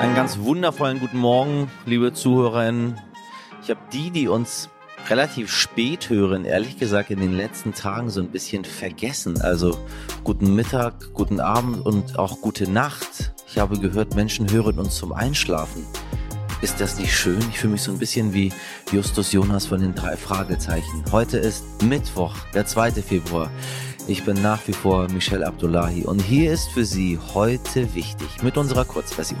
Einen ganz wundervollen guten Morgen, liebe Zuhörerinnen. Ich habe die, die uns relativ spät hören, ehrlich gesagt in den letzten Tagen so ein bisschen vergessen. Also guten Mittag, guten Abend und auch gute Nacht. Ich habe gehört, Menschen hören uns zum Einschlafen. Ist das nicht schön? Ich fühle mich so ein bisschen wie Justus Jonas von den drei Fragezeichen. Heute ist Mittwoch, der 2. Februar. Ich bin nach wie vor Michel Abdullahi und hier ist für Sie heute wichtig mit unserer Kurzversion.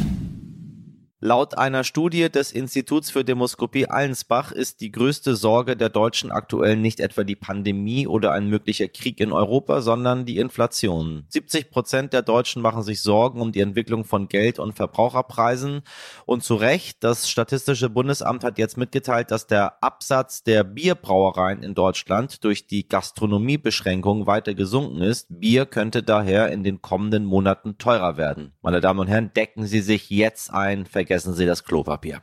Laut einer Studie des Instituts für Demoskopie Allensbach ist die größte Sorge der Deutschen aktuell nicht etwa die Pandemie oder ein möglicher Krieg in Europa, sondern die Inflation. 70 Prozent der Deutschen machen sich Sorgen um die Entwicklung von Geld- und Verbraucherpreisen. Und zu Recht, das Statistische Bundesamt hat jetzt mitgeteilt, dass der Absatz der Bierbrauereien in Deutschland durch die Gastronomiebeschränkungen weiter gesunken ist. Bier könnte daher in den kommenden Monaten teurer werden. Meine Damen und Herren, decken Sie sich jetzt ein, vergessen Sie das Klopapier.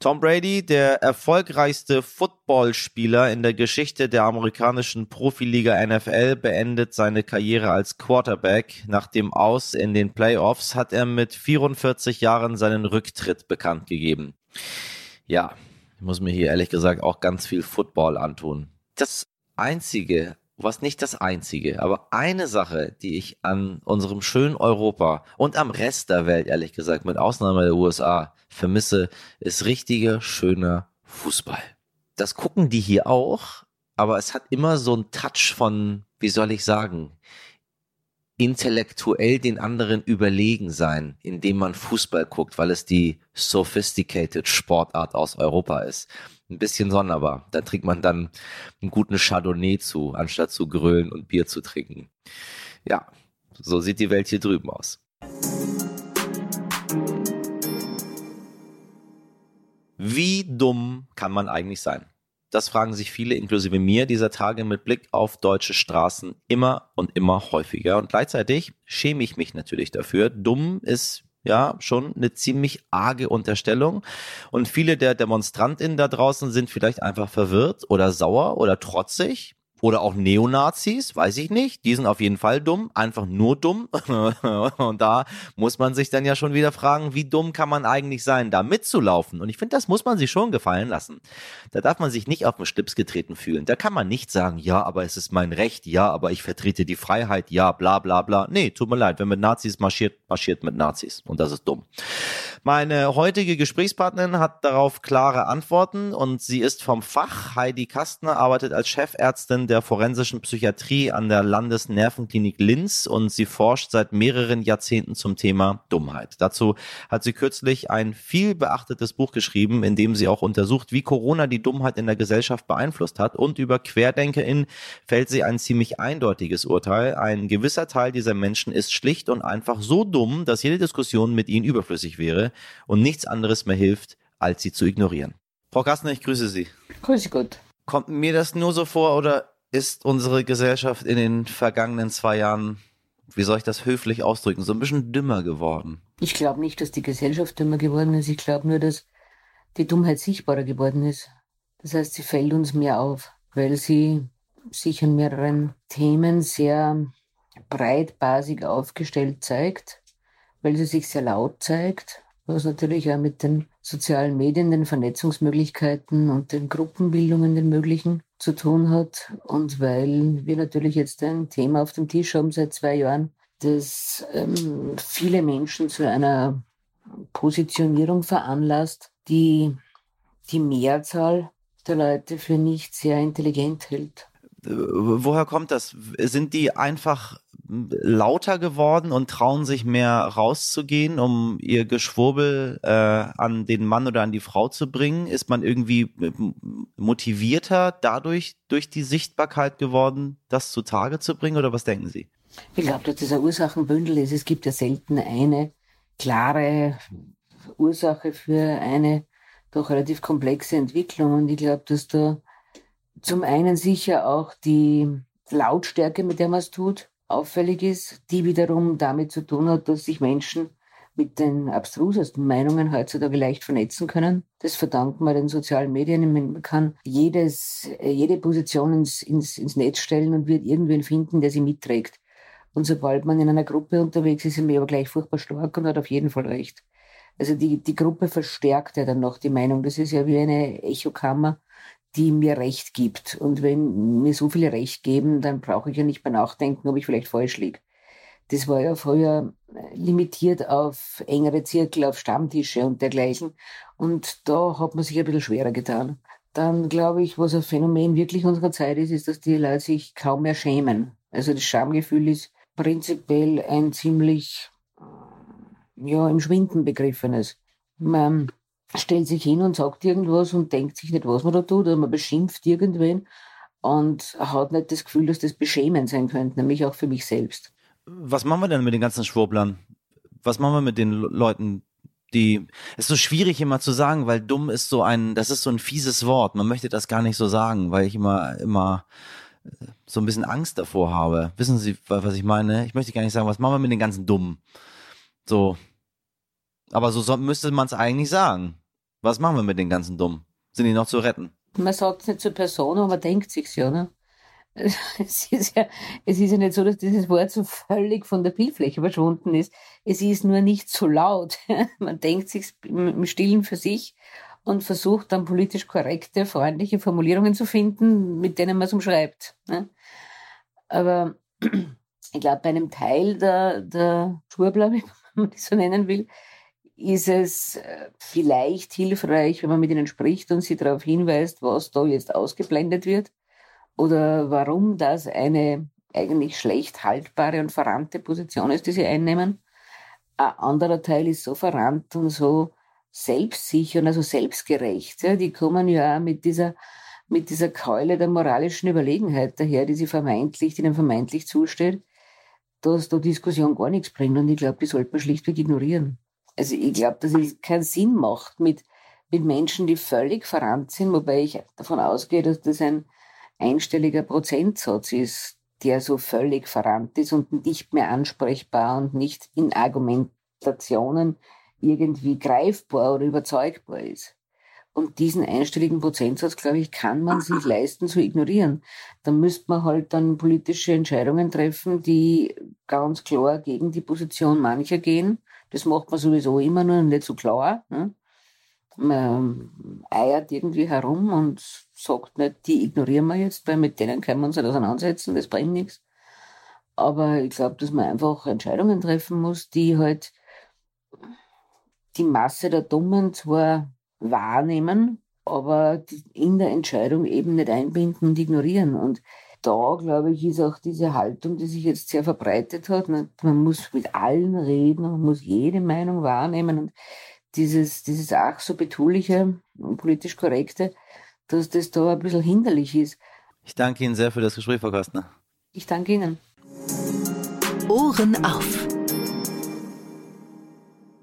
Tom Brady, der erfolgreichste Footballspieler in der Geschichte der amerikanischen Profiliga NFL, beendet seine Karriere als Quarterback. Nach dem Aus in den Playoffs hat er mit 44 Jahren seinen Rücktritt bekannt gegeben. Ja, ich muss mir hier ehrlich gesagt auch ganz viel Football antun. Das einzige was nicht das einzige, aber eine Sache, die ich an unserem schönen Europa und am Rest der Welt, ehrlich gesagt, mit Ausnahme der USA, vermisse, ist richtiger, schöner Fußball. Das gucken die hier auch, aber es hat immer so einen Touch von, wie soll ich sagen, intellektuell den anderen überlegen sein, indem man Fußball guckt, weil es die sophisticated Sportart aus Europa ist ein bisschen sonderbar. Da trinkt man dann einen guten Chardonnay zu, anstatt zu grölen und Bier zu trinken. Ja, so sieht die Welt hier drüben aus. Wie dumm kann man eigentlich sein? Das fragen sich viele, inklusive mir, dieser Tage mit Blick auf deutsche Straßen immer und immer häufiger. Und gleichzeitig schäme ich mich natürlich dafür. Dumm ist ja, schon eine ziemlich arge Unterstellung. Und viele der DemonstrantInnen da draußen sind vielleicht einfach verwirrt oder sauer oder trotzig oder auch Neonazis, weiß ich nicht. Die sind auf jeden Fall dumm, einfach nur dumm. und da muss man sich dann ja schon wieder fragen, wie dumm kann man eigentlich sein, da mitzulaufen? Und ich finde, das muss man sich schon gefallen lassen. Da darf man sich nicht auf den Schlips getreten fühlen. Da kann man nicht sagen, ja, aber es ist mein Recht, ja, aber ich vertrete die Freiheit, ja, bla bla bla. Nee, tut mir leid, wenn mit Nazis marschiert, marschiert mit Nazis. Und das ist dumm. Meine heutige Gesprächspartnerin hat darauf klare Antworten und sie ist vom Fach. Heidi Kastner arbeitet als Chefärztin der forensischen Psychiatrie an der Landesnervenklinik Linz und sie forscht seit mehreren Jahrzehnten zum Thema Dummheit. Dazu hat sie kürzlich ein viel beachtetes Buch geschrieben, in dem sie auch untersucht, wie Corona die Dummheit in der Gesellschaft beeinflusst hat und über QuerdenkerInnen fällt sie ein ziemlich eindeutiges Urteil. Ein gewisser Teil dieser Menschen ist schlicht und einfach so dumm, dass jede Diskussion mit ihnen überflüssig wäre und nichts anderes mehr hilft, als sie zu ignorieren. Frau Kastner, ich grüße Sie. Grüße gut. Kommt mir das nur so vor oder ist unsere Gesellschaft in den vergangenen zwei Jahren, wie soll ich das höflich ausdrücken, so ein bisschen dümmer geworden? Ich glaube nicht, dass die Gesellschaft dümmer geworden ist. Ich glaube nur, dass die Dummheit sichtbarer geworden ist. Das heißt, sie fällt uns mehr auf, weil sie sich an mehreren Themen sehr breitbasig aufgestellt zeigt, weil sie sich sehr laut zeigt, was natürlich auch mit den sozialen Medien, den Vernetzungsmöglichkeiten und den Gruppenbildungen, den möglichen, zu tun hat. Und weil wir natürlich jetzt ein Thema auf dem Tisch haben seit zwei Jahren, das ähm, viele Menschen zu einer Positionierung veranlasst, die die Mehrzahl der Leute für nicht sehr intelligent hält. Woher kommt das? Sind die einfach lauter geworden und trauen sich mehr rauszugehen, um ihr Geschwurbel äh, an den Mann oder an die Frau zu bringen? Ist man irgendwie motivierter dadurch durch die Sichtbarkeit geworden, das zutage zu bringen oder was denken Sie? Ich glaube, dass das ein Ursachenbündel ist. Es gibt ja selten eine klare Ursache für eine doch relativ komplexe Entwicklung und ich glaube, dass da zum einen sicher auch die Lautstärke, mit der man es tut, auffällig ist, die wiederum damit zu tun hat, dass sich Menschen mit den abstrusesten Meinungen heutzutage leicht vernetzen können. Das verdanken wir den sozialen Medien. Man kann jedes, jede Position ins, ins, ins Netz stellen und wird irgendwen finden, der sie mitträgt. Und sobald man in einer Gruppe unterwegs ist, ist man aber gleich furchtbar stark und hat auf jeden Fall recht. Also die, die Gruppe verstärkt ja dann noch die Meinung. Das ist ja wie eine Echokammer, die mir Recht gibt. Und wenn mir so viele Recht geben, dann brauche ich ja nicht mehr nachdenken, ob ich vielleicht falsch liege. Das war ja früher limitiert auf engere Zirkel, auf Stammtische und dergleichen. Und da hat man sich ein bisschen schwerer getan. Dann glaube ich, was ein Phänomen wirklich unserer Zeit ist, ist, dass die Leute sich kaum mehr schämen. Also das Schamgefühl ist prinzipiell ein ziemlich, ja, im Schwinden begriffenes. Man stellt sich hin und sagt irgendwas und denkt sich nicht, was man da tut, oder man beschimpft irgendwen und hat nicht das Gefühl, dass das beschämend sein könnte, nämlich auch für mich selbst. Was machen wir denn mit den ganzen Schwurblern? Was machen wir mit den Leuten, die, es ist so schwierig immer zu sagen, weil dumm ist so ein, das ist so ein fieses Wort. Man möchte das gar nicht so sagen, weil ich immer, immer äh, so ein bisschen Angst davor habe. Wissen Sie, was ich meine? Ich möchte gar nicht sagen, was machen wir mit den ganzen Dummen? So. Aber so müsste man es eigentlich sagen. Was machen wir mit den ganzen Dummen? Sind die noch zu retten? Man sagt es nicht zur Person, aber man denkt sich's ja, ne? Es ist ja, es ist ja nicht so, dass dieses Wort so völlig von der Bildfläche verschwunden ist. Es ist nur nicht so laut. Man denkt sich im Stillen für sich und versucht dann politisch korrekte, freundliche Formulierungen zu finden, mit denen man es umschreibt. Ne? Aber ich glaube, bei einem Teil der, der Schwurbler, wenn man das so nennen will, ist es äh, vielleicht hilfreich, wenn man mit ihnen spricht und sie darauf hinweist, was da jetzt ausgeblendet wird oder warum das eine eigentlich schlecht haltbare und verrannte Position ist, die sie einnehmen. Ein anderer Teil ist so verrannt und so selbstsicher und also selbstgerecht. Ja. Die kommen ja mit dieser, mit dieser Keule der moralischen Überlegenheit daher, die sie vermeintlich, die ihnen vermeintlich zusteht, dass da Diskussion gar nichts bringt. Und ich glaube, die sollte man schlichtweg ignorieren. Also ich glaube, dass es keinen Sinn macht mit, mit Menschen, die völlig verrannt sind, wobei ich davon ausgehe, dass das ein einstelliger Prozentsatz ist, der so völlig verrannt ist und nicht mehr ansprechbar und nicht in Argumentationen irgendwie greifbar oder überzeugbar ist. Und diesen einstelligen Prozentsatz, glaube ich, kann man sich leisten zu ignorieren. Da müsste man halt dann politische Entscheidungen treffen, die ganz klar gegen die Position mancher gehen. Das macht man sowieso immer nur nicht so klar. Ne? Man eiert irgendwie herum und sagt nicht, die ignorieren wir jetzt, weil mit denen können wir uns nicht auseinandersetzen, das bringt nichts. Aber ich glaube, dass man einfach Entscheidungen treffen muss, die halt die Masse der Dummen zwar wahrnehmen, aber in der Entscheidung eben nicht einbinden und ignorieren. Und da, glaube ich, ist auch diese Haltung, die sich jetzt sehr verbreitet hat. Man muss mit allen reden, man muss jede Meinung wahrnehmen. Und dieses, dieses ach so betuliche und politisch korrekte, dass das da ein bisschen hinderlich ist. Ich danke Ihnen sehr für das Gespräch, Frau Kastner. Ich danke Ihnen. Ohren auf.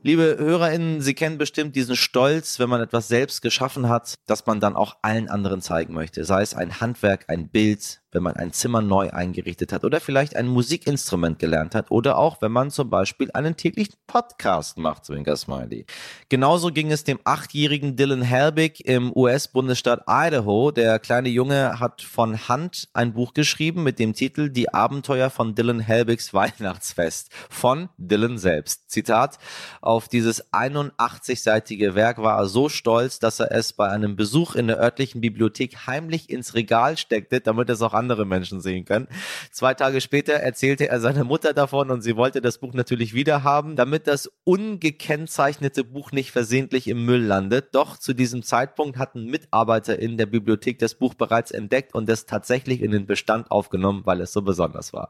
Liebe HörerInnen, Sie kennen bestimmt diesen Stolz, wenn man etwas selbst geschaffen hat, dass man dann auch allen anderen zeigen möchte. Sei es ein Handwerk, ein Bild, wenn man ein Zimmer neu eingerichtet hat oder vielleicht ein Musikinstrument gelernt hat oder auch, wenn man zum Beispiel einen täglichen Podcast macht, Zwinker Smiley. Genauso ging es dem achtjährigen Dylan Helbig im US-Bundesstaat Idaho. Der kleine Junge hat von Hand ein Buch geschrieben mit dem Titel Die Abenteuer von Dylan Helbigs Weihnachtsfest von Dylan selbst. Zitat, auf dieses 81-seitige Werk war er so stolz, dass er es bei einem Besuch in der örtlichen Bibliothek heimlich ins Regal steckte, damit es auch andere Menschen sehen können. Zwei Tage später erzählte er seiner Mutter davon und sie wollte das Buch natürlich wieder haben, damit das ungekennzeichnete Buch nicht versehentlich im Müll landet. Doch zu diesem Zeitpunkt hatten Mitarbeiter in der Bibliothek das Buch bereits entdeckt und es tatsächlich in den Bestand aufgenommen, weil es so besonders war.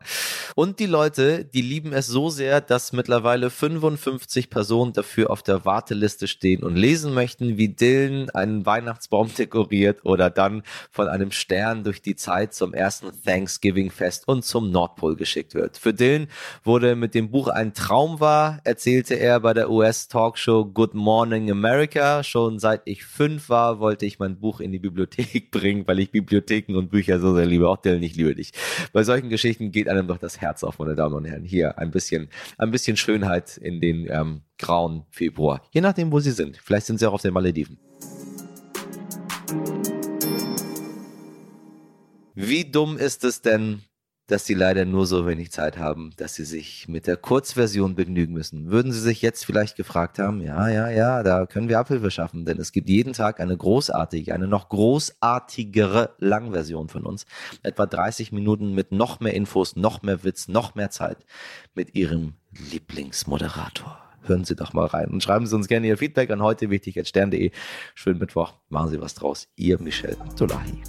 Und die Leute, die lieben es so sehr, dass mittlerweile 55 Personen dafür auf der Warteliste stehen und lesen möchten, wie Dylan einen Weihnachtsbaum dekoriert oder dann von einem Stern durch die Zeit zum ersten Thanksgiving-Fest und zum Nordpol geschickt wird. Für Dylan wurde mit dem Buch ein Traum war, erzählte er bei der US-Talkshow Good Morning America. Schon seit ich fünf war, wollte ich mein Buch in die Bibliothek bringen, weil ich Bibliotheken und Bücher so sehr liebe. Auch Dylan, ich liebe dich. Bei solchen Geschichten geht einem doch das Herz auf, meine Damen und Herren. Hier ein bisschen, ein bisschen Schönheit in den ähm, grauen Februar. Je nachdem, wo Sie sind. Vielleicht sind Sie auch auf den Malediven. Wie dumm ist es denn, dass sie leider nur so wenig Zeit haben, dass sie sich mit der Kurzversion begnügen müssen. Würden Sie sich jetzt vielleicht gefragt haben, ja, ja, ja, da können wir Abhilfe schaffen, denn es gibt jeden Tag eine großartige, eine noch großartigere Langversion von uns. Etwa 30 Minuten mit noch mehr Infos, noch mehr Witz, noch mehr Zeit mit Ihrem Lieblingsmoderator. Hören Sie doch mal rein und schreiben Sie uns gerne Ihr Feedback an heute wichtig. Schönen Mittwoch, machen Sie was draus. Ihr Michel Abdullahi.